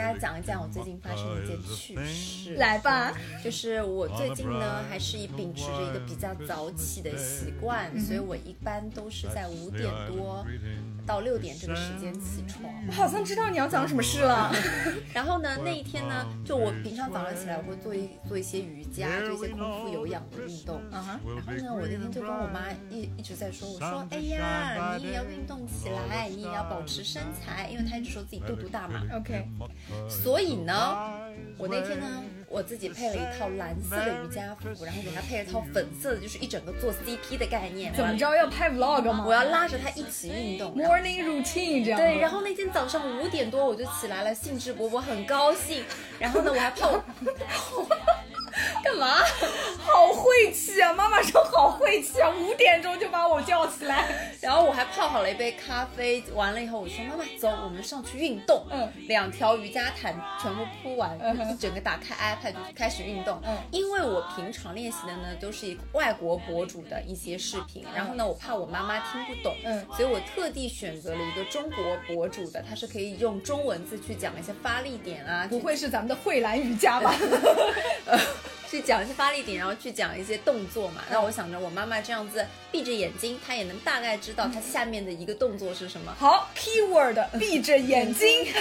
家讲一讲我最近发生的一件趣事。来吧，就是我最近呢，还是以秉持着一个比较早起的习惯，所以我一般都是在五点多到六点这个时间起床。我好像知道你要讲什么事了。然后呢，那一天呢，就我平常早上起来我会做一做一些瑜伽，做一些空腹有氧的运动。嗯哼，然后呢，我那天就跟我妈一一直在说，我说，哎呀，你也要运动起来，你也要保持身材，因为她一直说自己肚肚大嘛。OK，所以呢，我那天呢，我自己配了一套蓝色的瑜伽服，然后给他配了一套粉色的，就是一整个做 CP 的概念。怎么着要拍 vlog 吗？我要拉着他一起运动。morning routine 这样子。对，然后那天早上五点多我就起来了，兴致勃勃，很高兴。然后呢，我还泡，干嘛？好晦气啊！妈妈说好晦气啊，五点钟就把我叫起来。然后我还泡好了一杯咖啡，完了以后我说妈妈走，我们上去运动。嗯，两条瑜伽毯全部铺完，嗯一整个打开 iPad 就开始运动。嗯因为我平常练习的呢都是外国博主的一些视频，然后呢我怕我妈妈听不懂，嗯所以我特地选择了一个中国博主的，他是可以用中文字去讲一些发力点啊，不会是咱们的慧兰瑜伽吧？去讲一些发力点，然后去讲一些动作嘛。那我想着我妈妈这样子闭着眼睛，她也能大概知道她下面的一个动作是什么。好，keyword，闭着眼睛。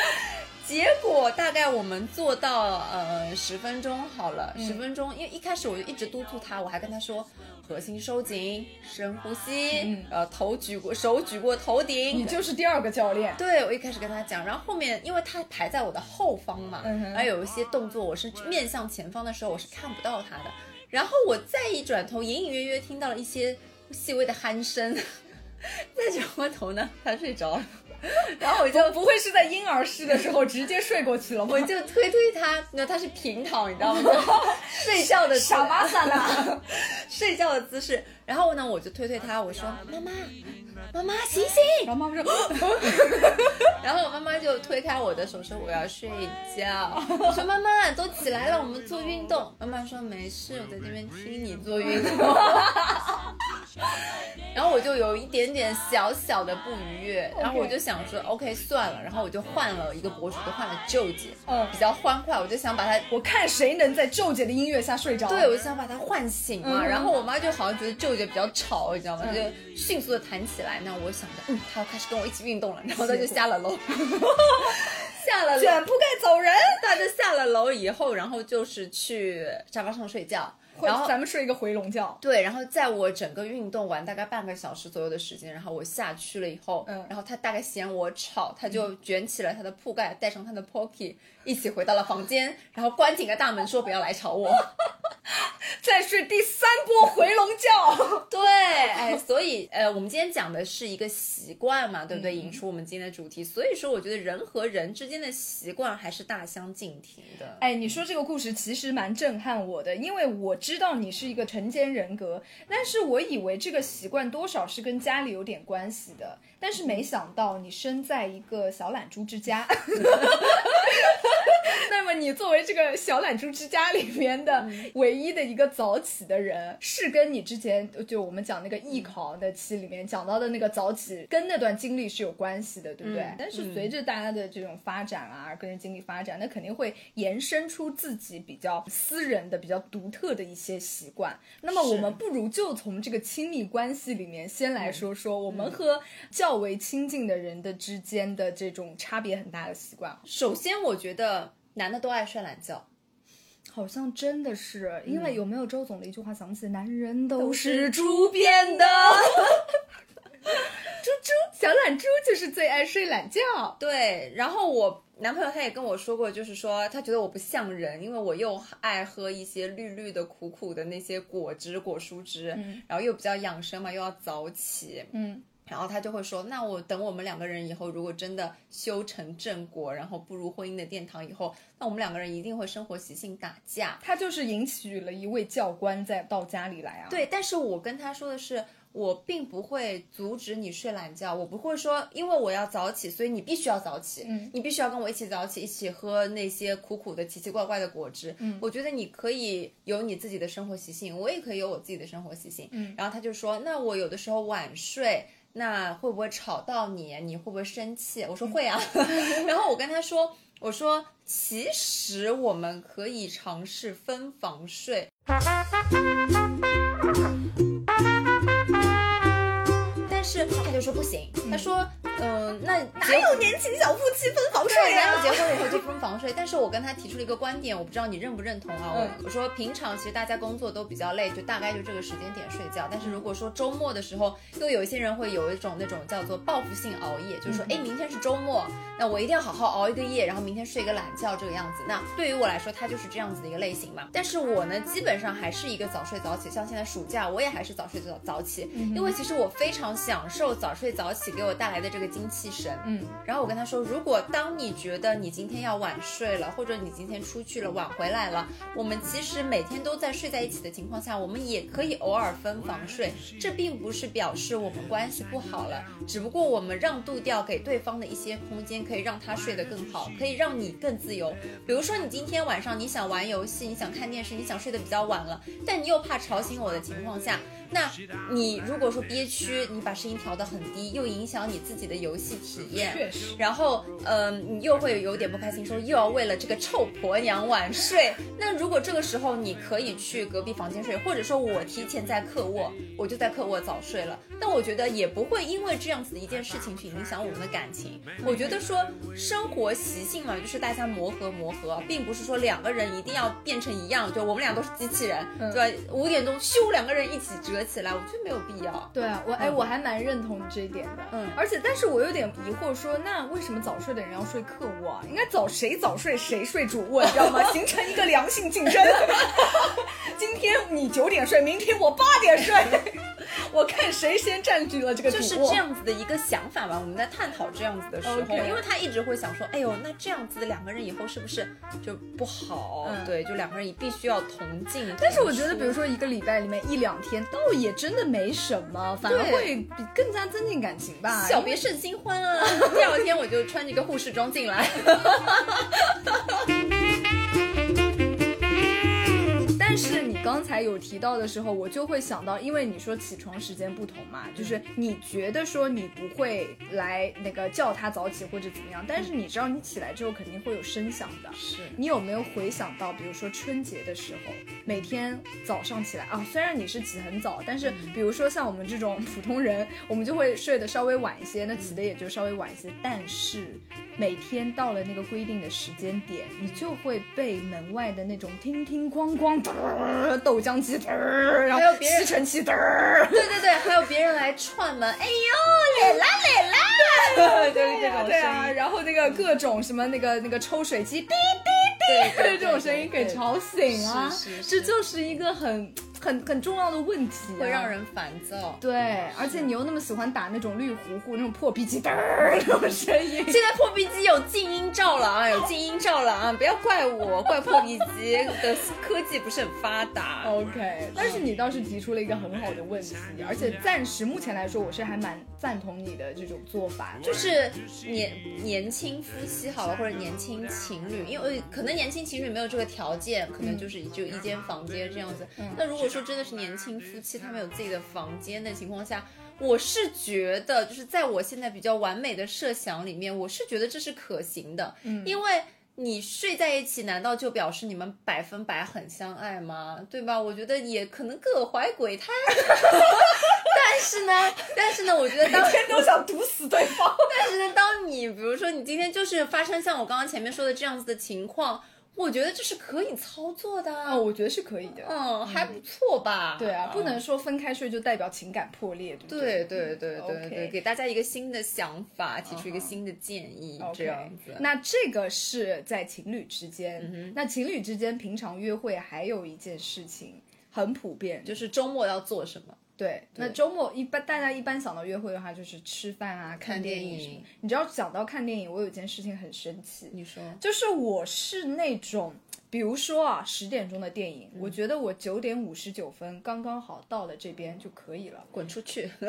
结果大概我们做到呃十分钟好了，嗯。十、分钟，因为一开始我就一直督促他，我还跟他说核心收紧，深呼吸，嗯。呃头举过手举过头顶，你就是第二个教练。对，我一开始跟他讲，然后后面因为他排在我的后方嘛，嗯哼。然后有一些动作我是面向前方的时候我是看不到他的，然后我再一转头，隐隐约约听到了一些细微的鼾声，再转过头呢，他睡着了，然后我就不会是在婴儿室的时候直接睡过去了吗？我就推推他，那他是平躺，你知道吗？睡觉的姿傻巴散了。睡觉的姿势，然后呢，我就推推他，我说妈妈，妈妈醒醒，然后妈妈说，然后我妈妈就推开我的手说我要睡觉。我说妈妈都起来了，我们做运动。妈妈说没事，我在这边听你做运动。然后我就有一点点小小的不愉悦，然后我就想说 OK 算了，然后我就换了一个博主，就换了舅姐，嗯比较欢快，我就想把她。我看谁能在舅姐的音乐下睡着。对，我就想把她唤醒嘛，嗯然后我妈就好像觉得舅舅比较吵，你知道吗？就迅速的弹起来。那我想着，嗯，他要开始跟我一起运动了，然后他就下了楼，下了楼，卷铺盖走人。他就下了楼以后，然后就是去沙发上睡觉，然后咱们睡一个回笼觉。对，然后在我整个运动完大概半个小时左右的时间，然后我下去了以后，嗯然后他大概嫌我吵，他就卷起了他的铺盖，带上他的 Pocky，一起回到了房间，然后关紧了大门，说不要来吵我。再睡第三波回笼觉。对，哎，所以呃，我们今天讲的是一个习惯嘛，对不对？嗯引出我们今天的主题，所以说我觉得人和人之间的习惯还是大相径庭的。哎，你说这个故事其实蛮震撼我的，因为我知道你是一个晨间人格，但是我以为这个习惯多少是跟家里有点关系的，但是没想到你生在一个小懒猪之家。那么你作为这个小懒猪之家里面的唯一的一个早起的人，是跟你之前就我们讲那个艺考的期里面讲到的那个早起，跟那段经历是有关系的，对不对？嗯但是随着大家的这种发展啊，个人经历发展，那肯定会延伸出自己比较私人的、比较独特的一些习惯。那么我们不如就从这个亲密关系里面先来说说，我们和较为亲近的人的之间的这种差别很大的习惯。首先，我觉得男的都爱睡懒觉，好像真的是，因为有没有周总的一句话想起，男人都都是是猪变的。猪猪小懒猪就是最爱睡懒觉。对，然后我男朋友他也跟我说过，就是说他觉得我不像人，因为我又爱喝一些绿绿的、苦苦的那些果汁、果蔬汁，嗯然后又比较养生嘛，又要早起，嗯，然后他就会说，那我等我们两个人以后，如果真的修成正果，然后步入婚姻的殿堂以后，那我们两个人一定会生活习性打架。他就是迎娶了一位教官在到家里来啊。，对，但是我跟他说的是，我并不会阻止你睡懒觉，我不会说因为我要早起，所以你必须要早起，嗯你必须要跟我一起早起，一起喝那些苦苦的、奇奇怪怪的果汁。嗯我觉得你可以有你自己的生活习性，我也可以有我自己的生活习性。嗯然后他就说，那我有的时候晚睡。那会不会吵到你？你会不会生气？我说会啊。然后我跟他说，我说其实我们可以尝试分房睡。是他就说不行，他说，嗯、那哪有年轻小夫妻分房睡啊哪有结婚了以后就分房睡？但是我跟他提出了一个观点，我不知道你认不认同啊。嗯我我说平常其实大家工作都比较累，就大概就这个时间点睡觉。但是如果说周末的时候，又有一些人会有一种那种叫做报复性熬夜，就是说，哎，明天是周末，那我一定要好好熬一个夜，然后明天睡个懒觉这个样子。那对于我来说，他就是这样子的一个类型嘛。但是我呢，基本上还是一个早睡早起，像现在暑假我也还是早睡早早起，因为其实我非常享受早睡早起给我带来的这个精气神。嗯，然后我跟他说，如果当你觉得你今天要晚睡了，或者你今天出去了晚回来了，我们其实每天都在睡在一起的情况下，我们也可以偶尔分房睡。这并不是表示我们关系不好了，只不过我们让渡掉给对方的一些空间，可以让他睡得更好，可以让你更自由。比如说你今天晚上你想玩游戏，你想看电视，你想睡得比较晚了，但你又怕吵醒我的情况下，那你如果说憋屈，你把声音调得很低，又影响你自己的游戏体验。确实。然后，嗯、你又会有点不开心，说又要为了这个臭婆娘晚睡。那如果这个时候你可以去隔壁房间睡，或者说我提前在客卧，我就在客卧早睡了。但我觉得也不会因为这样子的一件事情去影响我们的感情。我觉得说生活习性嘛，就是大家磨合磨合，并不是说两个人一定要变成一样，就我们俩都是机器人，嗯对吧？五点钟咻，两个人一起折起来，我觉得没有必要。对啊，我哎，嗯我还蛮认同这一点的。嗯而且，但是我有点疑惑说，那为什么早睡的人要睡客卧啊？应该早谁早睡谁睡主卧，你知道吗？形成一个良性竞争。今天你九点睡，明天我八点睡，我看谁先占据了这个。就是这样子的一个想法吧。我们在探讨这样子的时候因为他一直会想说，哎呦，那这样子的两个人以后是不是就不好？嗯对，就两个人也必须要同进。但是我觉得，比如说。一个礼拜里面一两天，倒也真的没什么，反而会比更加增进感情吧。小别胜新欢啊！第二天我就穿着一个护士装进来，但是你刚才有提到的时候，我就会想到，因为你说起床时间不同嘛，就是你觉得说你不会来那个叫他早起或者怎么样，但是你知道你起来之后肯定会有声响的。是你有没有回想到，比如说春节的时候，每天早上起来啊，虽然你是起很早，但是比如说像我们这种普通人，我们就会睡得稍微晚一些，那起的也就稍微晚一些。但是每天到了那个规定的时间点，你就会被门外的那种叮叮咣咣嘚儿豆浆机然后吸尘器对对对，还有别人来串门，哎呦，来啦来啦，就是这种对啊，然后那个各种什么那个那个抽水机滴滴滴这种声音给吵醒啊，这就是一个很很很重要的问题、啊，会让。人烦躁。对，而且你又那么喜欢打那种绿糊糊、那种破壁机嘚儿那种声音，现在破壁机有静音罩了啊，有静音罩了啊！不要怪我，怪破壁机的科技不是很发达。OK，但是你倒是提出了一个很好的问题，而且暂时目前来说，我是还蛮赞同你的这种做法。就是年年轻夫妻好了，或者年轻情侣，因为可能年轻情侣没有这个条件，可能就是就一间房间这样子。那如果说真的是年轻夫妻，他们有自己的房间的情况下，我是觉得，就是在我现在比较完美的设想里面，我是觉得这是可行的，嗯因为。你睡在一起，难道就表示你们百分百很相爱吗？对吧？我觉得也可能各怀鬼胎。但是呢，但是呢，我觉得当天都想毒死对方。但是呢，当你比如说你今天就是发生像我刚刚前面说的这样子的情况，我觉得这是可以操作的。哦，我觉得是可以的。嗯，还不错吧？对啊，不能说分开睡就代表情感破裂，对不对？对对对对对给大家一个新的想法，提出一个新的建议，这样子。那这个是在情侣之间，嗯那情侣之间平常约会还有一件事情很普遍，就是周末要做什么？对，那周末一般大家一般想到约会的话，就是吃饭啊、看电影。你知道讲到看电影，我有一件事情很生气，你说，就是我是那种，比如说啊，十点钟的电影，嗯我觉得我九点五十九分刚刚好到了这边就可以了。滚出去！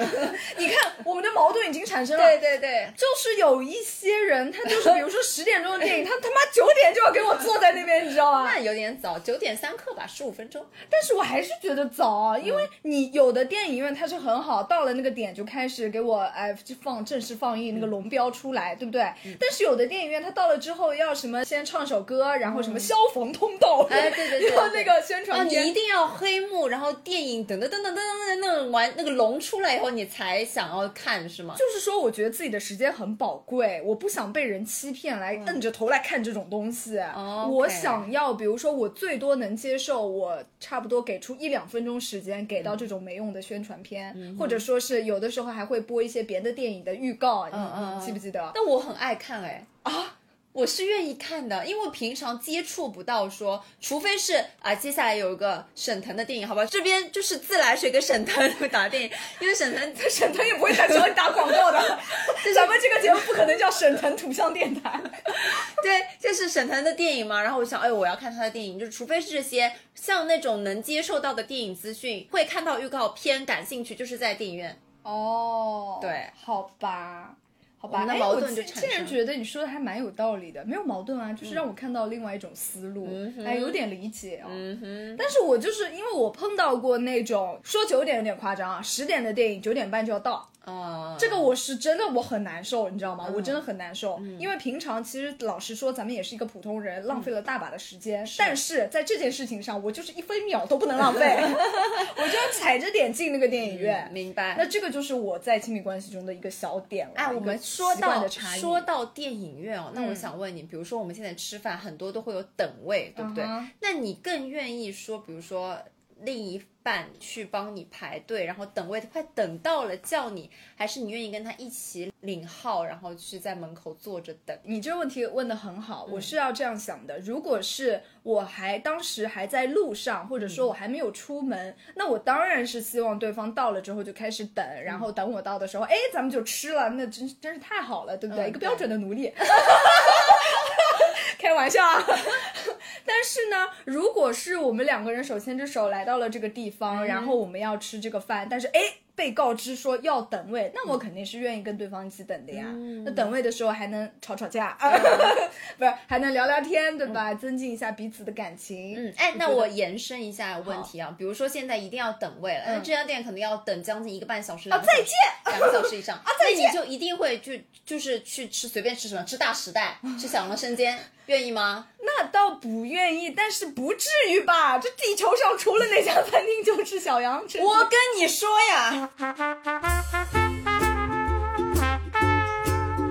你看，我们的矛盾已经产生了。对对对，就是有一些人，他就是 比如说十点钟的电影，他他妈九点就要给我坐在那边，你知道吗？那有点早，九点三刻吧，十五分钟。但是我还是觉得早啊，因为你有的电影院它是很好，到了那个点就开始给我哎就放正式放映那个龙标出来，对不对？但是有的电影院它到了之后要什么先唱首歌，然后什么消防通道，哎对对对那个宣啊，传片。你一定要黑幕，然后电影等等等等等等那个完那个龙出来以后，你才想要看是吗？就是说，我觉得自己的时间很宝贵，我不想被人欺骗来摁着头来看这种东西。哦我想要，比如说，我最多能接受，我差不多给出一两分钟时间给到这种没用的宣传片，或者说是有的时候还会播一些别的电影的预告，你嗯嗯你记不记得？但我很爱看哎啊。我是愿意看的，因为平常接触不到说，除非是啊，接下来有一个沈腾的电影，好吧，这边就是自来水跟沈腾 打电影，因为沈腾沈腾也不会再找你打广告的，咱们这个节目不可能叫沈腾图像电台。对，就是沈腾的电影嘛。然后我想，哎，我要看他的电影，就是除非是这些像那种能接受到的电影资讯，会看到预告片感兴趣，就是在电影院。哦，对，好吧。好吧，我们的哎矛盾就我竟然觉得你说的还蛮有道理的，没有矛盾啊，就是让我看到另外一种思路，哎，有点理解哦。嗯，但是我就是因为我碰到过那种说九点有点夸张啊，十点的电影九点半就要到，啊、这个我是真的我很难受，你知道吗？嗯我真的很难受，因为平常其实老实说，咱们也是一个普通人，浪嗯费了大把的时间，但是在这件事情上，我就是一分秒都不能浪费，我就要踩着点进那个电影院。明白。那这个就是我在亲密关系中的一个小点了。哎，我们说到说到电影院哦，那我嗯想问你，比如说我们现在吃饭很多都会有等位，对不对？那你更愿意说，比如说另一半去帮你排队，然后等位快等到了叫你，还是你愿意跟他一起领号，然后去在门口坐着等？你这个问题问的很好，嗯我是要这样想的：如果是我还当时还在路上，或者说我还没有出门，那我当然是希望对方到了之后就开始等，然后等我到的时候，哎，咱们就吃了，那真真是太好了，对不对？嗯一个标准的奴隶。开玩笑啊！但是呢，如果是我们两个人手牵着手来到了这个地方，然后我们要吃这个饭，但是哎。被告知说要等位，那我肯定是愿意跟对方一起等的呀。那等位的时候还能吵吵架，不是还能聊聊天，对吧？增进一下彼此的感情。嗯，哎，那我延伸一下问题啊，比如说现在一定要等位了，那这家店可能要等将近一个半小时，两个小时再见，两个小时以上。啊，再见！那你就一定会去就是去吃随便吃什么，吃大时代，吃小龙生煎，愿意吗？那倒不愿意，但是不至于吧？这地球上除了那家餐厅就是小羊，城我跟你说呀。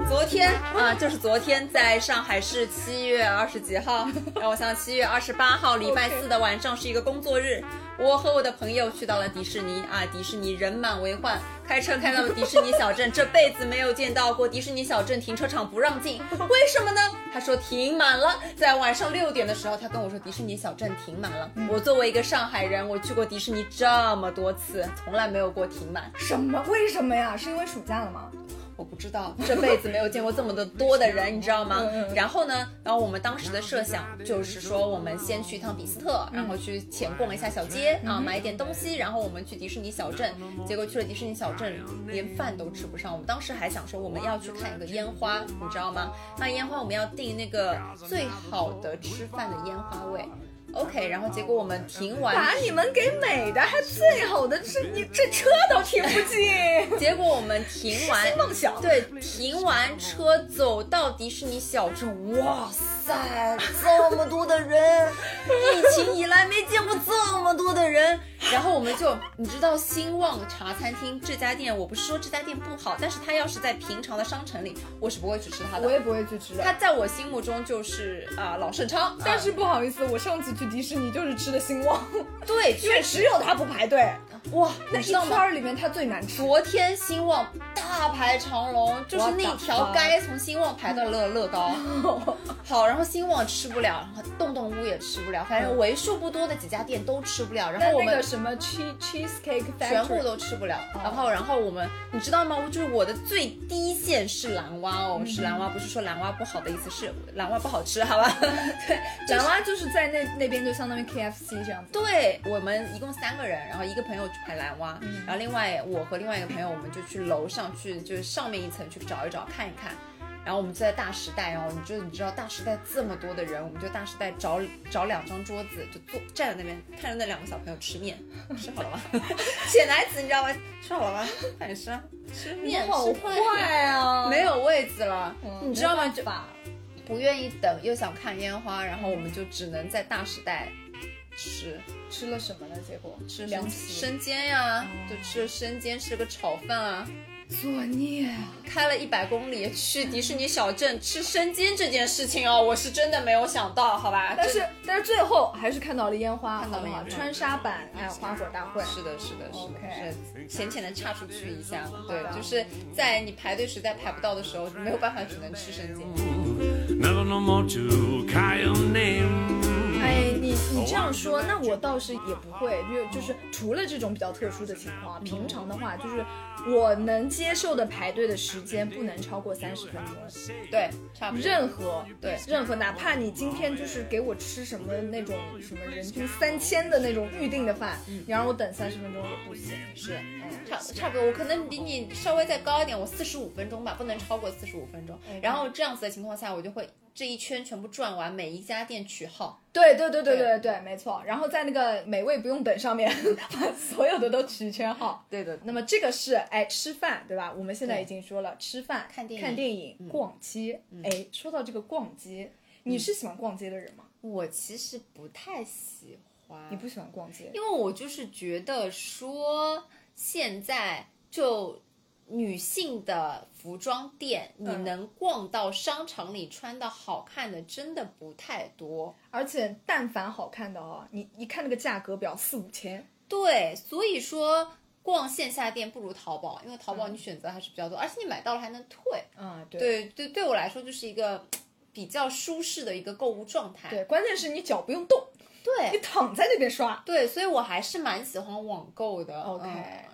昨天啊，就是昨天，在上海市七月二十几号，让我想七月二十八号，礼拜四的晚上是一个工作日，我和我的朋友去到了迪士尼啊，迪士尼人满为患，开车开到了迪士尼小镇，这辈子没有见到过迪士尼小镇停车场不让进，为什么呢？他说停满了，在晚上六点的时候，他跟我说迪士尼小镇停满了。我作为一个上海人，我去过迪士尼这么多次，从来没有过停满。什么？为什么呀？是因为暑假了吗？我不知道，这辈子没有见过这么的多的人，你知道吗？嗯然后呢，然后我们当时的设想就是说，我们先去一趟比斯特，然后去浅逛一下小街嗯啊，买一点东西，然后我们去迪士尼小镇。结果去了迪士尼小镇，连饭都吃不上。我们当时还想说，我们要去看一个烟花，你知道吗？那烟花我们要订那个最好的吃饭的烟花位。OK，然后结果我们停完把你们给美的，还最好的，这 你这车都停不进。结果我们停完梦想对，停完车走到迪士尼小镇，哇塞，这么多的人，疫情以来没见过这么多的人，然后我们就，你知道兴旺茶餐厅这家店，我不是说这家店不好，但是它要是在平常的商城里，我是不会去吃它的。我也不会去吃的。它在我心目中就是啊、老盛昌，但是啊不好意思，我上次去迪士尼就是吃的兴旺，对，因为只有它不排队。哇，那一？圈儿里面它最难吃。昨天兴旺大排长龙，就是那条街从兴旺排到乐乐高。好，然后兴旺吃不了，然后洞洞屋也吃不了，反正为数不多的几家店都吃不了。然后我们那个什么 cheese cheesecake factory 全部都吃不了。然后，然后我们，你知道吗？就是我的最低线是蓝蛙哦，是蓝蛙，不是说蓝蛙不好的意思，是蓝蛙不好吃，好吧？对，蓝蛙就是在那那边就相当于 KFC 这样子。对我们一共三个人，然后一个朋友去排蓝蛙，嗯然后另外我和另外一个朋友，我们就去楼上去，就是上面一层去找一找看一看。然后我们就在大时代哦，你就你知道大时代这么多的人，我们就大时代找找两张桌子，就坐站在那边看着那两个小朋友吃面，吃好了吗？铁奶子你知道吗？吃 好了吗？快点吃啊，吃面，好吃坏啊！没有位子了，嗯你知道吗？就不愿意等，又想看烟花，然后我们就只能在大时代吃吃了什么呢？结果吃凉生煎呀，就吃了生煎，吃了个炒饭啊。作孽啊！开了一百公里去迪士尼小镇吃生煎这件事情哦，我是真的没有想到，好吧？但是但是最后还是看到了烟花，看到了好不好烟花川沙版哎花火大会。是的，是的，是的是浅浅的岔出去一下。对就是在你排队实在排不到的时候，没有办法，只能吃生煎。Never no more to call your name. 哎，你你这样说，那我倒是也不会，因为就是除了这种比较特殊的情况，平常的话，就是我能接受的排队的时间不能超过三十分钟。对，差不多。任何对任何，哪怕你今天就是给我吃什么那种什么人均三千的那种预定的饭，你让我等三十分钟也不行。是，差差不多，我可能比你稍微再高一点，我四十五分钟吧，不能超过四十五分钟。然后这样子的情况下，我就会这一圈全部转完，每一家店取号。对对对对对对对，没错。然后在那个美味不用等上面，把所有的都取圈号。对的，那么这个是哎吃饭对吧？我们现在已经说了吃饭、看电影看电影、逛街。哎，说到这个逛街，你是喜欢逛街的人吗？我其实不太喜欢，你不喜欢逛街？因为我就是觉得说现在就女性的服装店，你嗯能逛到商场里穿的好看的，真的不太多。而且但凡好看的哦，你一看那个价格表四五千，对，所以说逛线下店不如淘宝，因为淘宝嗯你选择还是比较多，而且你买到了还能退。啊，对对对，对我来说就是一个比较舒适的一个购物状态。对，关键是你脚不用动，你对躺在那边刷。对，所以我还是蛮喜欢网购的。OK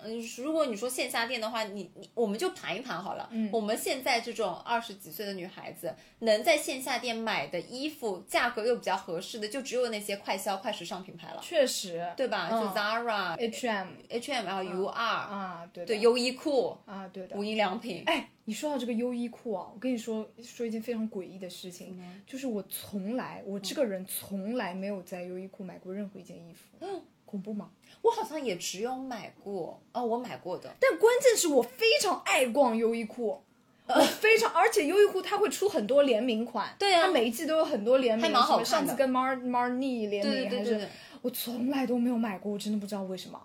嗯，如果你说线下店的话，你你我们就盘一盘好了。嗯我们现在这种二十几岁的女孩子，能在线下店买的衣服，价格又比较合适的，就只有那些快消、快时尚品牌了，确实，对吧？嗯就 Zara、H&M H&M 还有 UR，、啊，对，优衣库、啊，对的无。印良品。哎，你说到这个优衣库啊，我跟你说说一件非常诡异的事情，就是我从来我这个人从来没有在优衣库买过任何一件衣服，嗯恐怖吗？我好像也只有买过哦，我买过的。但关键是我非常爱逛优衣库。呃非常，而且优衣库它会出很多联名款，对啊它每一季都有很多联名，还蛮好看的上次跟 Mar Marni 联名，还是对对对对对，我从来都没有买过，我真的不知道为什么。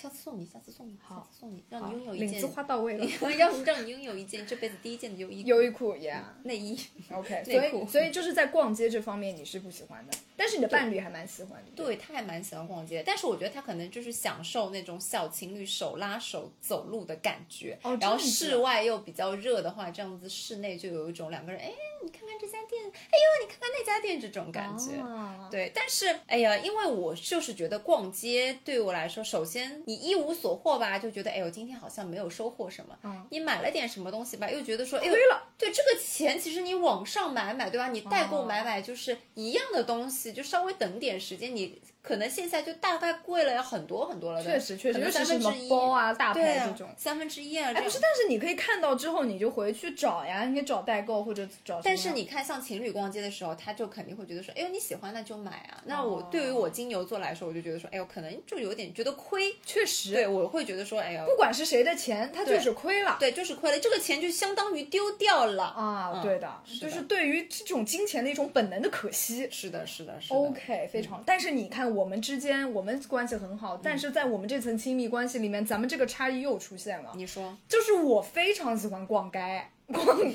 下次送你，下次送你，下好次送你，让你拥有一领件子，花到位了。让让你拥有一件这辈子第一件的优衣优衣库，Yeah。内衣。OK，所内裤以所以就是在逛街这方面你是不喜欢的，但是你的伴侣还蛮喜欢的。对，他还蛮喜欢逛街，但是我觉得他可能就是享受那种小情侣手拉手走路的感觉。哦然后室外又比较热的话，这样子室内就有一种两个人，哎，你看看这家店，哎呦，你看看那家店这种感觉。啊对，但是哎呀，因为我就是觉得逛街对我来说，首先你一无所获吧，就觉得哎呦，今天好像没有收获什么。嗯你买了点什么东西吧，又觉得说哎呦亏，了。对这个钱，其实你网上买买，对吧？你代购哦买买就是一样的东西，就稍微等点时间，你可能线下就大概贵了要很多很多了的。确实确实，可能尤其是什么三分之一包啊、大牌这种。三分之一啊，哎，不是，但是你可以看到之后，你就回去找呀，你可以找代购或者找。但是你看，像情侣逛街的时候，他就肯定会觉得说，哎呦，你喜欢那就买啊。那我哦对于我金牛座来说，我就觉得说，哎呦，可能就有点觉得亏。确实，对，我会觉得说，哎呦，不管是谁的钱，他对就是亏了。对，就是亏了，这个钱就相当于丢掉了。啊，嗯对的，就是对于这种金钱的一种本能的可惜。是的，是的，是的。OK，非常。但是你看我们之间我们关系很好，但是在我们这层亲密关系里面，咱们这个差异又出现了。你说，就是我非常喜欢逛街，逛，我不仅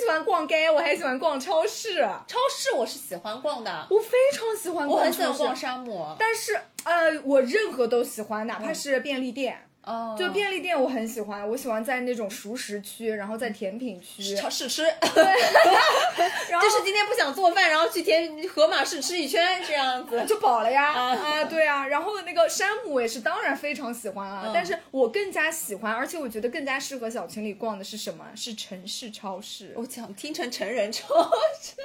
喜欢逛街，我还喜欢逛超市。超市我是喜欢逛的，我非常喜欢逛我很喜欢逛沙漠。但是呃，我任何都喜欢，哪怕是便利店。哦，就便利店我很喜欢，我喜欢在那种熟食区，然后在甜品区，超市吃，然后就是今天不想做饭，然后去甜盒马试吃一圈这样子。就饱了呀啊啊，对啊。然后那个山姆我也是，当然非常喜欢啊，嗯但是我更加喜欢，而且我觉得更加适合小情侣逛的是什么？是城市超市。我想听成成人超市，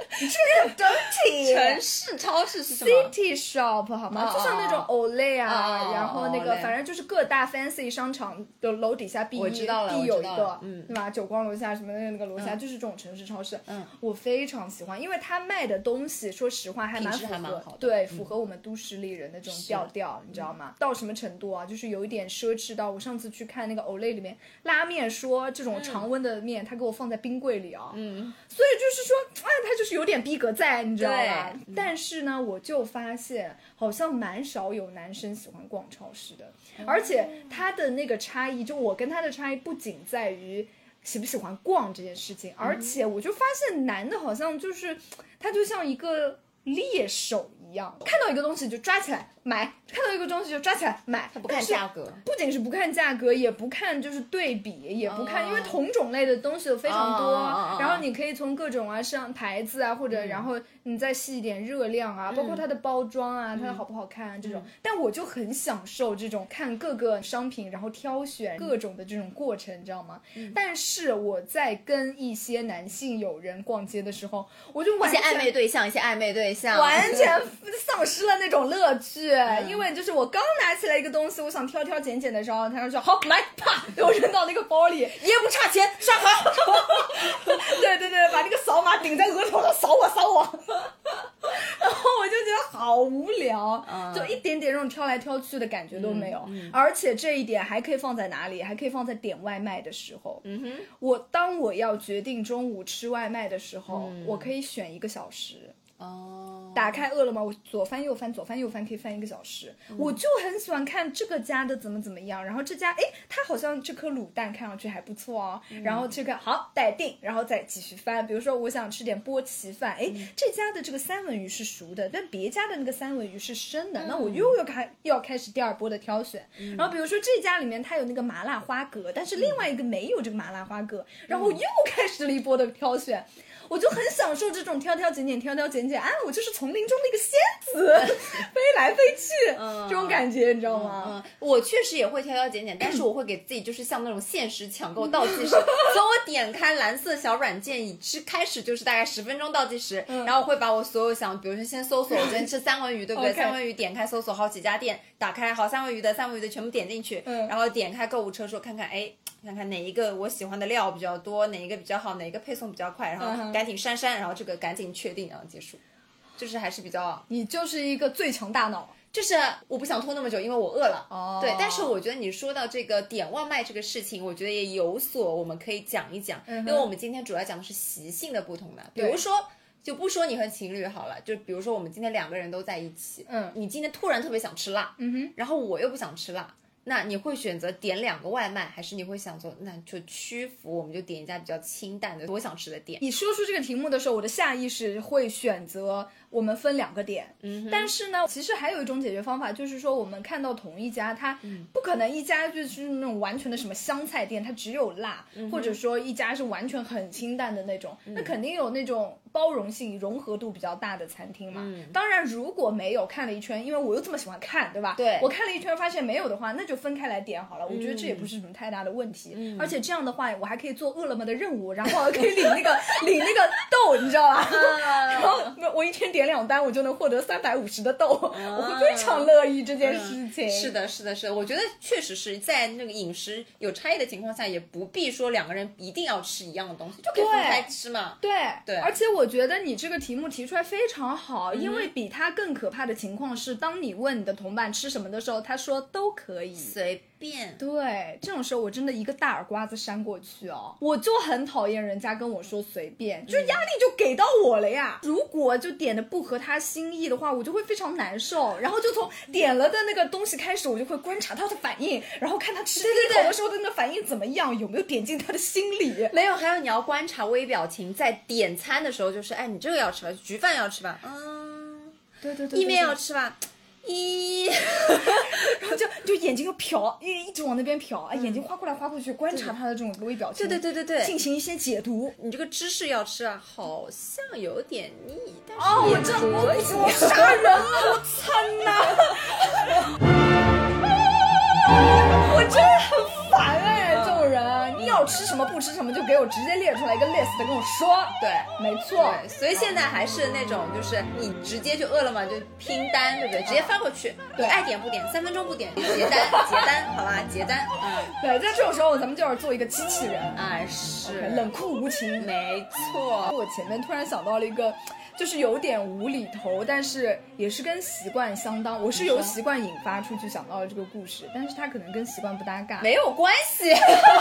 真体城市超市是什么？City Shop 好吗？哦就像那种 Olay 啊，哦然后那个反正就是各大 fancy 商场的楼底下必必有一个对吧？九光楼下什么的那个楼下嗯。就是这种城市超市，嗯，我非常喜欢，因为它卖的东西，说实话还蛮符合对，嗯。符合我们都市丽人的这种调调，你知道吗？到什么程度啊？就是有一点奢侈到我上次去看那个 Olay 里面拉面，说这种常温的面，他给我放在冰柜里啊，嗯，所以就是说，哎，他就是有点逼格在，你知道吧但是呢，我就发现好像蛮少有男生喜欢逛超市的，哦而且他的那个差异，就我跟他的差异不仅在于。喜不喜欢逛这件事情，而嗯且我就发现男的好像就是，他就像一个猎手一样，看到一个东西就抓起来买，看到一个东西就抓起来买，他不看价格。不仅是不看价格，也不看就是对比，也不看，哦因为同种类的东西有非常多，然后你可以从各种啊上牌子啊，或者然后你再细一点热量啊，包括它的包装啊，它的好不好看啊这种。但我就很享受这种看各个商品，然后挑选各种的这种过程，你知道吗？但是我在跟一些男性友人逛街的时候，我就一些完全暧昧对象，一些暧昧对象，完全丧失了那种乐趣，因为就是我刚拿起来一个东西，我想挑挑拣拣的时候，他就说好来，啪，给我扔到那个包里，也不差钱，刷卡。对对对，把那个扫码顶在额头上扫我扫我，然后我就觉得好无聊，嗯就一点点这种挑来挑去的感觉都没有，而且这一点还可以放在哪里？还可以放在点外卖的时候，嗯哼，我当我要决定中午吃外卖的时候，我可以选一个小时。哦，打开饿了么，我左翻右翻，左翻右翻，可以翻一个小时。我就很喜欢看这个家的怎么怎么样，然后这家哎，它好像这颗卤蛋看上去还不错哦，然后这个好待定，然后再继续翻。比如说我想吃点波奇饭，哎，这家的这个三文鱼是熟的，但别家的那个三文鱼是生的，那我又要开又要开始第二波的挑选。然后比如说这家里面它有那个麻辣花蛤，但是另外一个没有这个麻辣花蛤，然后又开始了一波的挑选。我就很享受这种挑挑拣拣、挑挑拣拣啊！我就是丛林中的一个仙子，飞来飞去，这种感觉，你知道吗？嗯，我确实也会挑挑拣拣，但是我会给自己就是像那种限时抢购倒计时，从我点开蓝色小软件已知开始就是大概十分钟倒计时，然后我会把我所有想，比如说先搜索我昨天吃三文鱼，对不对三文鱼点开搜索 好几家店，打开好三文鱼的三文鱼的全部点进去，嗯然后点开购物车说看看哎。看看哪一个我喜欢的料比较多，哪一个比较好，哪一个配送比较快，然后赶紧删删，然后这个赶紧确定，然后结束，就是还是比较你就是一个最强大脑。就是我不想拖那么久，因为我饿了。哦对，但是我觉得你说到这个点外卖这个事情，我觉得也有所我们可以讲一讲，嗯因为我们今天主要讲的是习性的不同嘛。比如说，就不说你和情侣好了，就比如说我们今天两个人都在一起，嗯你今天突然特别想吃辣，嗯哼，然后我又不想吃辣。那你会选择点两个外卖，还是你会想说，那就屈服，我们就点一家比较清淡的我想吃的店？你说出这个题目的时候，我的下意识会选择我们分两个点。嗯，但是呢，其实还有一种解决方法，就是说我们看到同一家，它嗯不可能一家就是那种完全的什么湘菜店，它只有辣，嗯或者说一家是完全很清淡的那种，那肯定有那种包容性、融合度比较大的餐厅嘛。嗯当然，如果没有看了一圈，因为我又这么喜欢看，对吧？对我看了一圈发现没有的话，那就分开来点好了。我觉得这也不是什么太大的问题，嗯而且这样的话，我还可以做饿了么的任务，然后还可以领那个 领那个豆，你知道吧？然后我一天点两单，我就能获得三百五十的豆，我会非常乐意这件事情。嗯是的，是的，是的，我觉得确实是在那个饮食有差异的情况下，也不必说两个人一定要吃一样的东西，就可以分开吃嘛。对对嗯而且我觉得你这个题目提出来非常好，因为比它更可怕的情况是，当你问你的同伴吃什么的时候，他说都可以。随便。对，这种时候我真的一个大耳刮子扇过去哦，我就很讨厌人家跟我说随便，就是压力就给到我了呀。如果就点的不合他心意的话，我就会非常难受，然后就从点了的那个东西开始，我就会观察他的反应，然后看他吃第一口的时候的那个反应怎么样，有没有点进他的心里。没有，还有你要观察微表情，在点餐的时候就是，哎，你这个要吃吧，焗饭要吃吧，嗯，对对对，意面要，吃吧，一，然后就就眼睛要瞟，一一直往那边瞟，啊，眼睛划过来划过去，观察他的这种微表情，对对对对对进行一些解读。你这个芝士要吃啊，好像有点腻，但是哦，也我这我杀人了，我惨呐！我真的很烦哎，人，你要吃什么不吃什么，就给我直接列出来一个 list 跟我说。对。没错，对，所以现在还是那种，就是你直接就饿了么就拼单，对不对？直接发过去，对你爱点不点，三分钟不点，结单，结单，好吧，结单，嗯，对，在这种时候咱们就要做一个机器人，哎，是，冷酷无情。没错，我前面突然想到了一个，就是有点无厘头，但是也是跟习惯相当。我是由习惯引发出去想到了这个故事，但是它可能跟习惯不搭嘎。没有关系，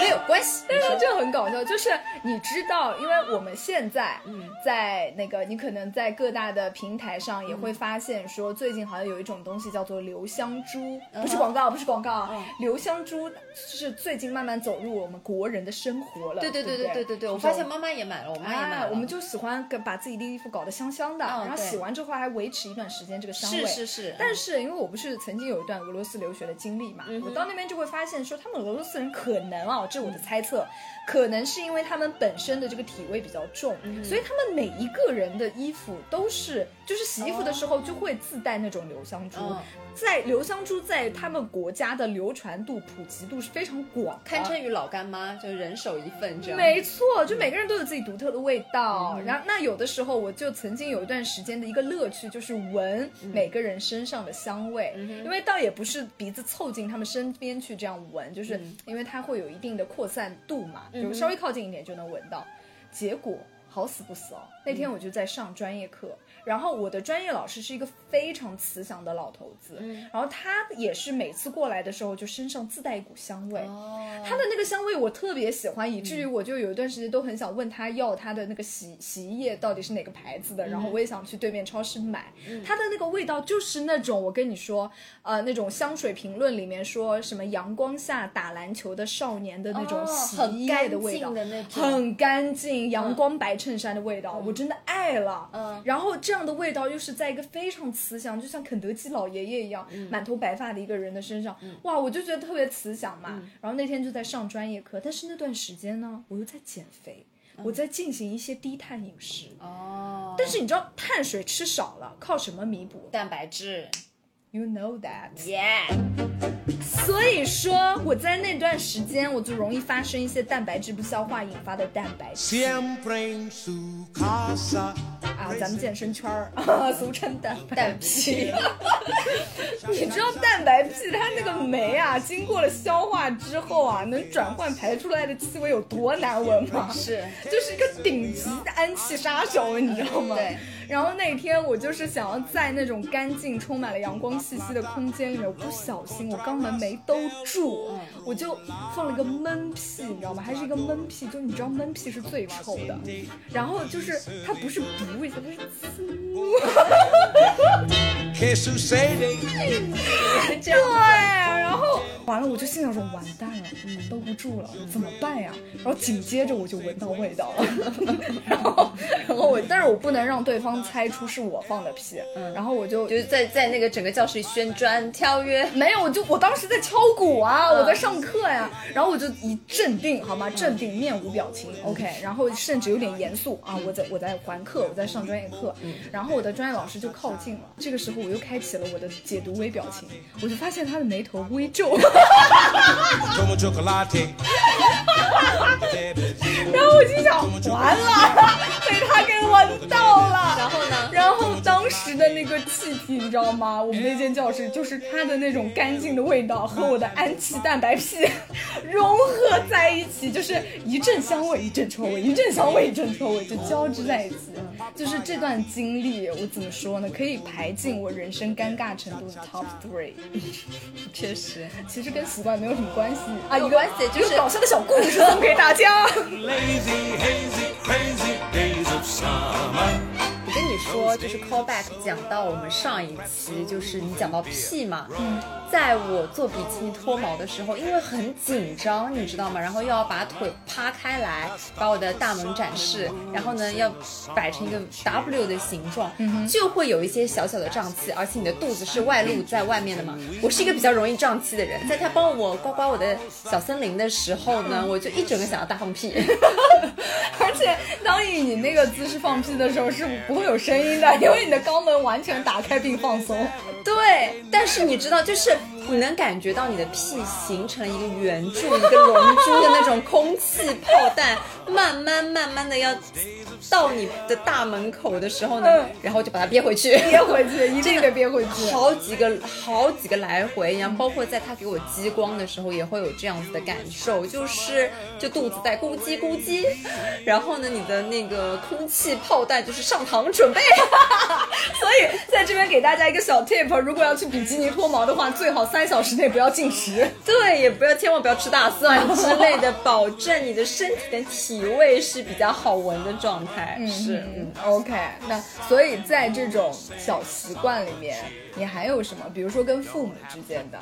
没有关系。但是就很搞笑，就是你知道，因为我们现在在那个，你可能在各大的平台上也会发现，说最近好像有一种东西叫做留香珠，不是广告，不是广告，留香珠是最近慢慢走入我们国人的生活了。对对对对对对对，我发现妈妈也买了，我妈也买，我们就喜欢把自己的衣服搞得香香的，然后洗完之后还维持一段时间这个香味。是是是。但是因为我不是曾经有一段俄罗斯留学的经历嘛，我到那边就会发现说，他们俄罗斯人可能啊。这是我的猜测，可能是因为他们本身的这个体味比较重，所以他们每一个人的衣服都是，就是洗衣服的时候就会自带那种留香珠，嗯在留香珠在他们国家的流传度、普及度是非常广，堪称于老干妈，就人手一份这样。没错，就每个人都有自己独特的味道。嗯然后，那有的时候我就曾经有一段时间的一个乐趣，就是闻嗯每个人身上的香味，因为倒也不是鼻子凑近他们身边去这样闻，就是嗯因为它会有一定的扩散度嘛，就稍微靠近一点就能闻到。结果好死不死哦，那天我就在上专业课。然后我的专业老师是一个非常慈祥的老头子，然后他也是每次过来的时候就身上自带一股香味，哦，他的那个香味我特别喜欢，以至于我就有一段时间都很想问他要他的那个洗洗衣液到底是哪个牌子的，然后我也想去对面超市买。他的那个味道就是那种我跟你说，呃，那种香水评论里面说什么阳光下打篮球的少年的那种哦洗很衣液的味道，干净的那种。很干净，阳光白衬衫的味道，我真的爱了。嗯然后这样的味道又是在一个非常慈祥，就像肯德基老爷爷一样，满头白发的一个人的身上，哇，我就觉得特别慈祥嘛。然后那天就在上专业课，但是那段时间呢，我又在减肥，我在进行一些低碳饮食。哦，但是你知道碳水吃少了，靠什么弥补蛋白质？You know that。所以说我在那段时间，我就容易发生一些蛋白质不消化引发的蛋白质. 啊，咱们健身圈儿 俗称蛋白蛋皮，你知道蛋白质它那个酶啊，经过了消化之后啊，能转换排出来的气味有多难闻吗？是就是一个顶级的氨气杀手，你知道吗？对。然后那天我就是想要在那种干净、充满了阳光气息的空间里面，我不小心我肛门没兜住，我就放了一个闷屁，你知道吗？还是一个闷屁，就你知道闷屁是最臭的。然后就是它不是噗一下，它是呲。Que sucede? 对，然后完了，我就心想说完蛋了，兜不住了，怎么办呀？然后紧接着我就闻到味道了，然后然后我，但是我不能让对方猜出是我放的屁，然后我就就是在在那个整个教室里旋转跳跃，没有，我就我当时在敲鼓啊，我在上课呀，然后我就一镇定，好吗？镇定，面无表情，OK，然后甚至有点严肃啊，我在我在还课，我在上专业课，然后我的专业老师就靠近了，这个时候我又开启了我的解读微表情，我就发现他的眉头微皱。Como chocolate. 然后我心想，完了，被他给闻到了。然后呢？然后当时的那个气体，你知道吗？我们那间教室就是他的那种干净的味道和我的氨气蛋白屁 融合在一起，就是一阵香味一阵臭味，一阵香味一阵臭味，就交织在一起。就是这段经历，我怎么说呢？可以排进我人生尴尬程度的 top three。确实，其实跟习惯没有什么关系啊，有关系就是搞笑的小故事送给大家。我跟你说，就是 callback 讲到我们上一期，就是你讲到屁嘛，嗯，在我做比基尼脱毛的时候，因为很紧张，你知道吗？然后又要把腿趴开来，把我的大门展示，然后呢要摆成一个 W 的形状，就会有一些小小的胀气，而且你的肚子是外露在外面的嘛。我是一个比较容易胀气的人，在他帮我刮刮我的小森林的时候呢，我就一整个想要大放屁。而且当以你那个姿势放屁的时候是不会有声音的，因为你的肛门完全打开并放松。对，但是你知道，就是你能感觉到你的屁形成了一个圆柱、一个龙珠的那种空气炮弹，慢慢慢慢的要到你的大门口的时候呢，嗯然后就把它憋回去。憋回去，一定得憋回去。好几个好几个来回，然后包括在他给我激光的时候，也会有这样子的感受，就是就肚子在咕叽咕叽，然后呢，你的那个空气炮弹就是上膛准备。所以在这边给大家一个小 tip，如果要去比基尼脱毛的话，最好三小时内不要进食。对，也不要千万不要吃大蒜之类的，保证你的身体的体味是比较好闻的状态。是，嗯，OK，那所以在这种小习惯里面，你还有什么？比如说跟父母之间的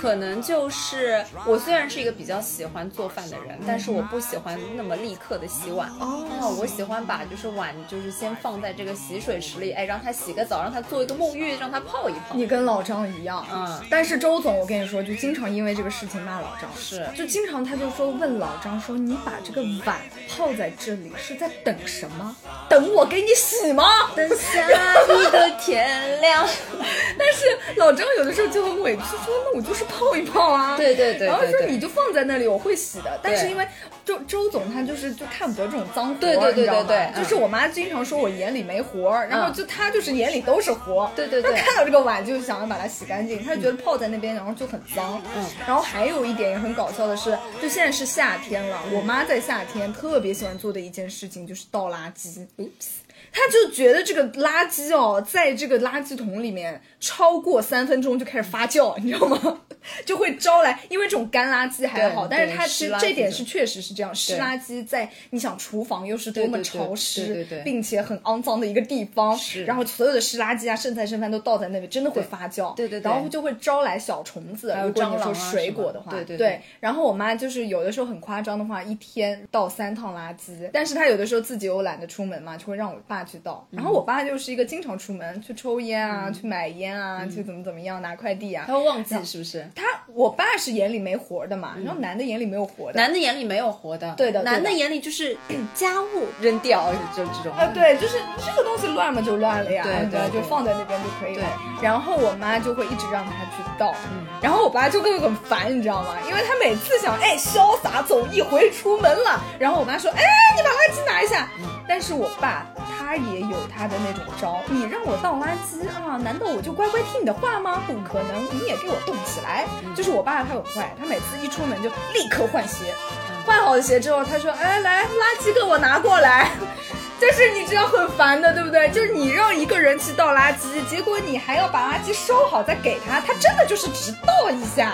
可能就是我虽然是一个比较喜欢做饭的人，但是我不喜欢那么立刻的洗碗。哦，我喜欢把就是碗就是先放在这个洗水池里，哎，让它洗个澡，让它做一个沐浴，让它泡一泡。你跟老张一样，嗯但是周总，我跟你说，就经常因为这个事情骂老张，是就经常他就说问老张说，你把这个碗泡在这里是在等什么？等我给你洗吗？等下一个天亮。但是老张有的时候就很委屈，说那我就是泡一泡啊。对对对对然后说你就放在那里，我会洗的。但是因为周周总他就是就看不得这种脏活儿，对对对对对嗯就是我妈经常说我眼里没活儿，然后就他就是眼里都是活儿。对对对他看到这个碗就想要把它洗干净，他就觉得泡在那边然后就很脏。嗯然后还有一点也很搞笑的是，就现在是夏天了，我妈在夏天特别喜欢做的一件事情就是倒垃圾。他就觉得这个垃圾哦，在这个垃圾桶里面超过三分钟就开始发酵，你知道吗？就会招来，因为这种干垃圾还好，但是它其实这点是确实是这样，湿垃圾在你想厨房又是多么潮湿，并且很肮脏的一个地方，是然后所有的湿垃圾啊、剩菜剩饭都倒在那里，真的会发酵，对对对然后就会招来小虫子。还有如果你说蟑螂水果的话，对对对对然后我妈就是有的时候很夸张的话，一天倒三趟垃圾，但是她有的时候自己又懒得出门嘛，就会让我爸去倒。然后我爸就是一个经常出门去抽烟啊，去买烟啊，去怎么怎么样拿快递啊他。会忘记是不是？他我爸是眼里没活的嘛，然后男的眼里没有活的。男的眼里没有活的，对的男的眼里就是 家务扔掉，就这种。啊，对，就是这个东西乱嘛就乱了呀，对对对就放在那边就可以了。然后我妈就会一直让他去倒，然后我爸就会很烦，你知道吗？因为他每次想哎潇洒走一回出门了，然后我妈说哎你把垃圾拿一下，但是我爸他也有他的那种招，你让我倒垃圾啊，难道我就乖乖听你的话吗？不可能，你也给我动起来。就是我爸他很坏，他每次一出门就立刻换鞋，换好了鞋之后，他说：“哎，来，垃圾给我拿过来。”就是你知道很烦的，对不对？就是你让一个人去倒垃圾，结果你还要把垃圾收好再给他，他真的就是只倒一下。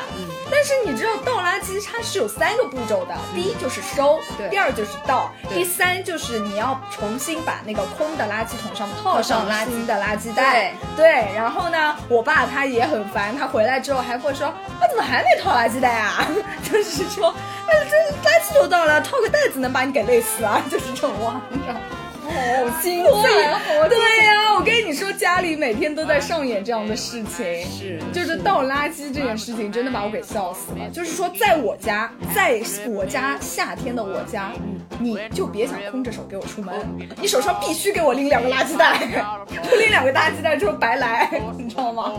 但是你知道倒垃圾它是有三个步骤的，第一就是收，第二就是倒，第三就是你要重新把那个空的垃圾桶上套上新的垃圾袋。对，然后呢，我爸他也很烦，他回来之后还会说，我怎么还没套垃圾袋啊？就是说，哎，这垃圾都倒了，套个袋子能把你给累死啊？就是这种话，你知道吗？好心酸，对呀、我跟你说，家里每天都在上演这样的事情，是就是倒垃圾这件事情，真的把我给笑死了。就是说，在我家，在我家夏天的我家，你就别想空着手给我出门，你手上必须给我拎两个垃圾袋，不 拎两个垃圾袋之后白来，你知道吗？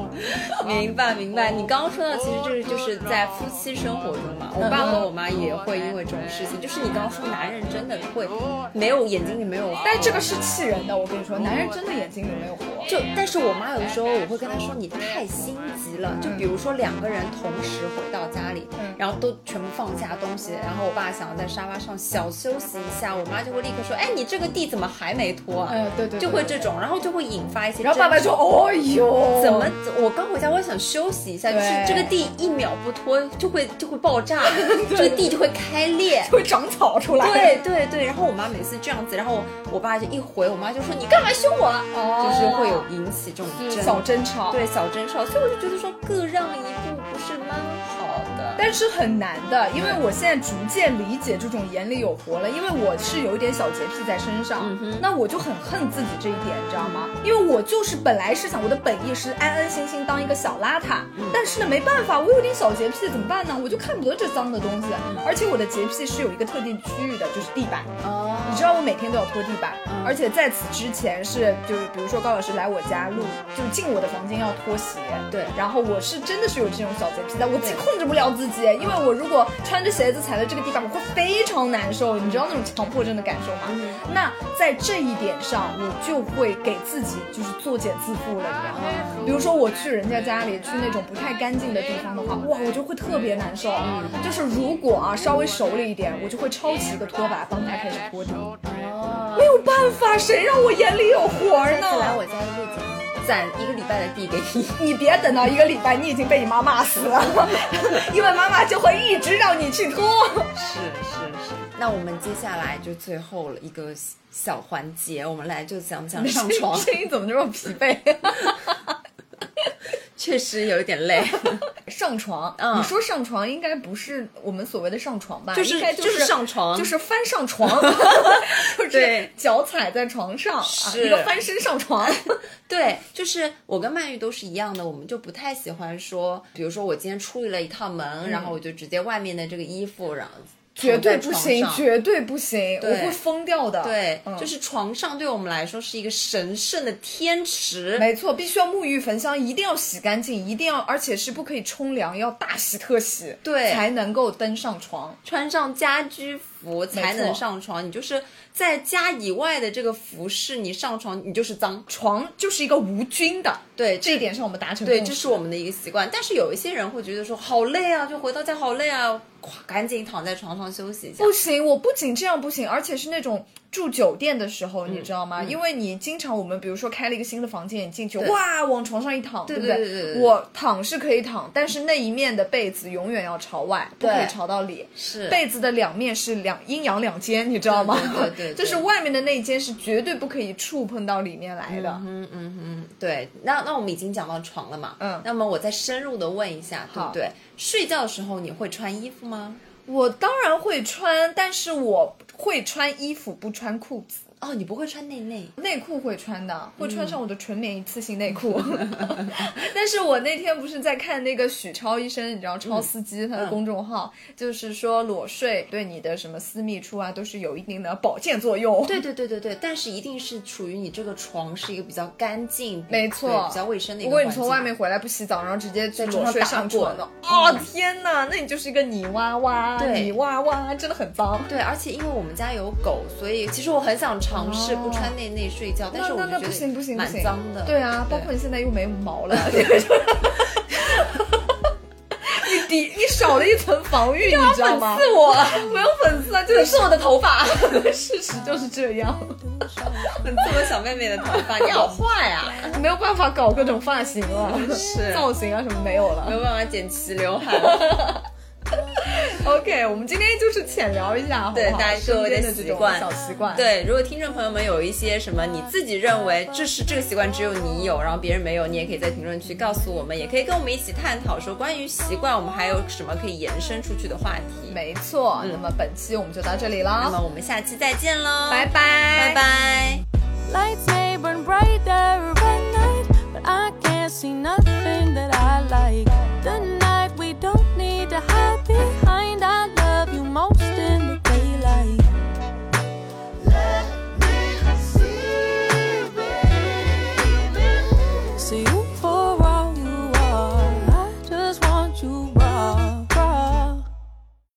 明白明白，你刚刚说到，其实这是就是在夫妻生活中嘛，我爸和我妈也会因为这种事情，就是你刚刚说男人真的会没有眼睛里没有，但这个是气人的，我跟你说，男人真的眼睛里没有活。就但是我妈有的时候我会跟她说你太心急了，就比如说两个人同时回到家里，嗯然后都全部放下东西，然后我爸想要在沙发上小休息一下，我妈就会立刻说，哎，你这个地怎么还没拖啊？嗯对对对就会这种，然后就会引发一些。然后爸爸说：“哦哟，怎么？我刚回家，我想休息一下，就是这个地一秒不拖就会就会爆炸，这个地就会开裂。会长草出来？”对对对，然后我妈每次这样子，然后我爸就一回，我妈就说你干嘛凶我就是会有引起这种小争吵。对小争吵，所以我就觉得说各让一步不是蛮好的。但是很难的，因为我现在逐渐理解这种眼里有活了，因为我是有一点小洁癖在身上，嗯那我就很恨自己这一点，你知道吗？因为我就是本来是想我的本意是安安心心当一个小邋遢，嗯。但是呢没办法，我有点小洁癖怎么办呢？我就看不得这脏的东西，嗯。而且我的洁癖是有一个特定区域的，就是地板。哦。你知道我每天都要拖地板，嗯。而且在此之前是就是比如说高老师来我家录，就进我的房间要脱鞋，对。然后我是真的是有这种小洁癖的，我自己控制不了自己，因为我如果穿着鞋子踩在这个地方，我会非常难受，你知道那种强迫症的感受吗？嗯那在这一点上，我就会给自己就是作茧自缚了，你知道吗？比如说我去人家家里，去那种不太干净的地方的话，哇，我就会特别难受。就是如果啊稍微熟了一点，我就会抄起一个拖把帮他开始拖地。哦，没有办法，谁让我眼里有活儿下次来？我家录节目，攒一个礼拜的地给你。你别等到一个礼拜，你已经被你妈骂死了，因为妈妈就会一直让你去拖。是是是。那我们接下来就最后了一个小环节，我们来就讲讲上床。声音怎么这么疲惫？确实有一点累，上床，嗯。你说上床应该不是我们所谓的上床吧？就是应该就就是上床。就是翻上床，就是对。脚踩在床上，啊一个翻身上床。对，就是我跟曼玉都是一样的，我们就不太喜欢说，比如说我今天出了一趟门，然后我就直接外面的这个衣服，然后绝对不行，绝对不行，我会疯掉的。对，嗯就是床上对我们来说是一个神圣的天池。没错，必须要沐浴焚香，一定要洗干净，一定要，而且是不可以冲凉，要大洗特洗，对才能够登上床。穿上家居服才能上床，你就是在家以外的这个服饰，你上床你就是脏。床就是一个无菌的，对，这一点上我们达成对，这是我们的一个习惯。但是有一些人会觉得说好累啊，就回到家好累啊，咵赶紧躺在床上休息一下不。行，我不仅这样不行，而且是那种住酒店的时候，你知道吗？嗯因为你经常我们比如说开了一个新的房间，你进去哇往床上一躺，对不对我躺是可以躺，但是那一面的被子永远要朝外，不可以朝到里。是被子的两面是两阴阳两间，你知道吗？对 就是外面的那一间是绝对不可以触碰到里面来的。嗯嗯嗯，对。那那我们已经讲到床了嘛？嗯那么我再深入的问一下，对不对？睡觉的时候你会穿衣服吗？我当然会穿，但是我会穿衣服，不穿裤子。哦，你不会穿内内。内裤会穿的，会穿嗯上我的纯棉一次性内裤。但是我那天不是在看那个许超医生，你知道超司机他的公众号，就是说裸睡对你的什么私密处啊都是有一定的保健作用。对对对对对，但是一定是处于你这个床是一个比较干净，没错比较卫生的一个环境。果你从外面回来不洗澡，然后直接在裸睡上滚床的，哦天哪，那你就是一个泥娃娃，对泥娃娃真的很脏。对，而且因为我们家有狗，所以其实我很想尝试不穿内内睡觉，但是我就觉那那不行不行得蛮不行，脏的。对啊，包括你现在又没毛了，你底你少了一层防御，你知道吗？是我，没有粉刺啊，就是是我的头发，事实就是这样，很刺我小妹妹的头发，你好坏啊！没有办法搞各种发型了，是造型啊什么没有了没。有办法剪齐刘海了。OK，我们今天就是浅聊一下，对大家各位的习惯、小习惯。对，如果听众朋友们有一些什么你自己认为这是这个习惯只有你有，然后别人没有，你也可以在评论区告诉我们，也可以跟我们一起探讨说关于习惯，我们还有什么可以延伸出去的话题。没错，那么本期我们就到这里了，那么我们下期再见喽，拜拜，拜拜。Nothing that I like. tonight we don't need.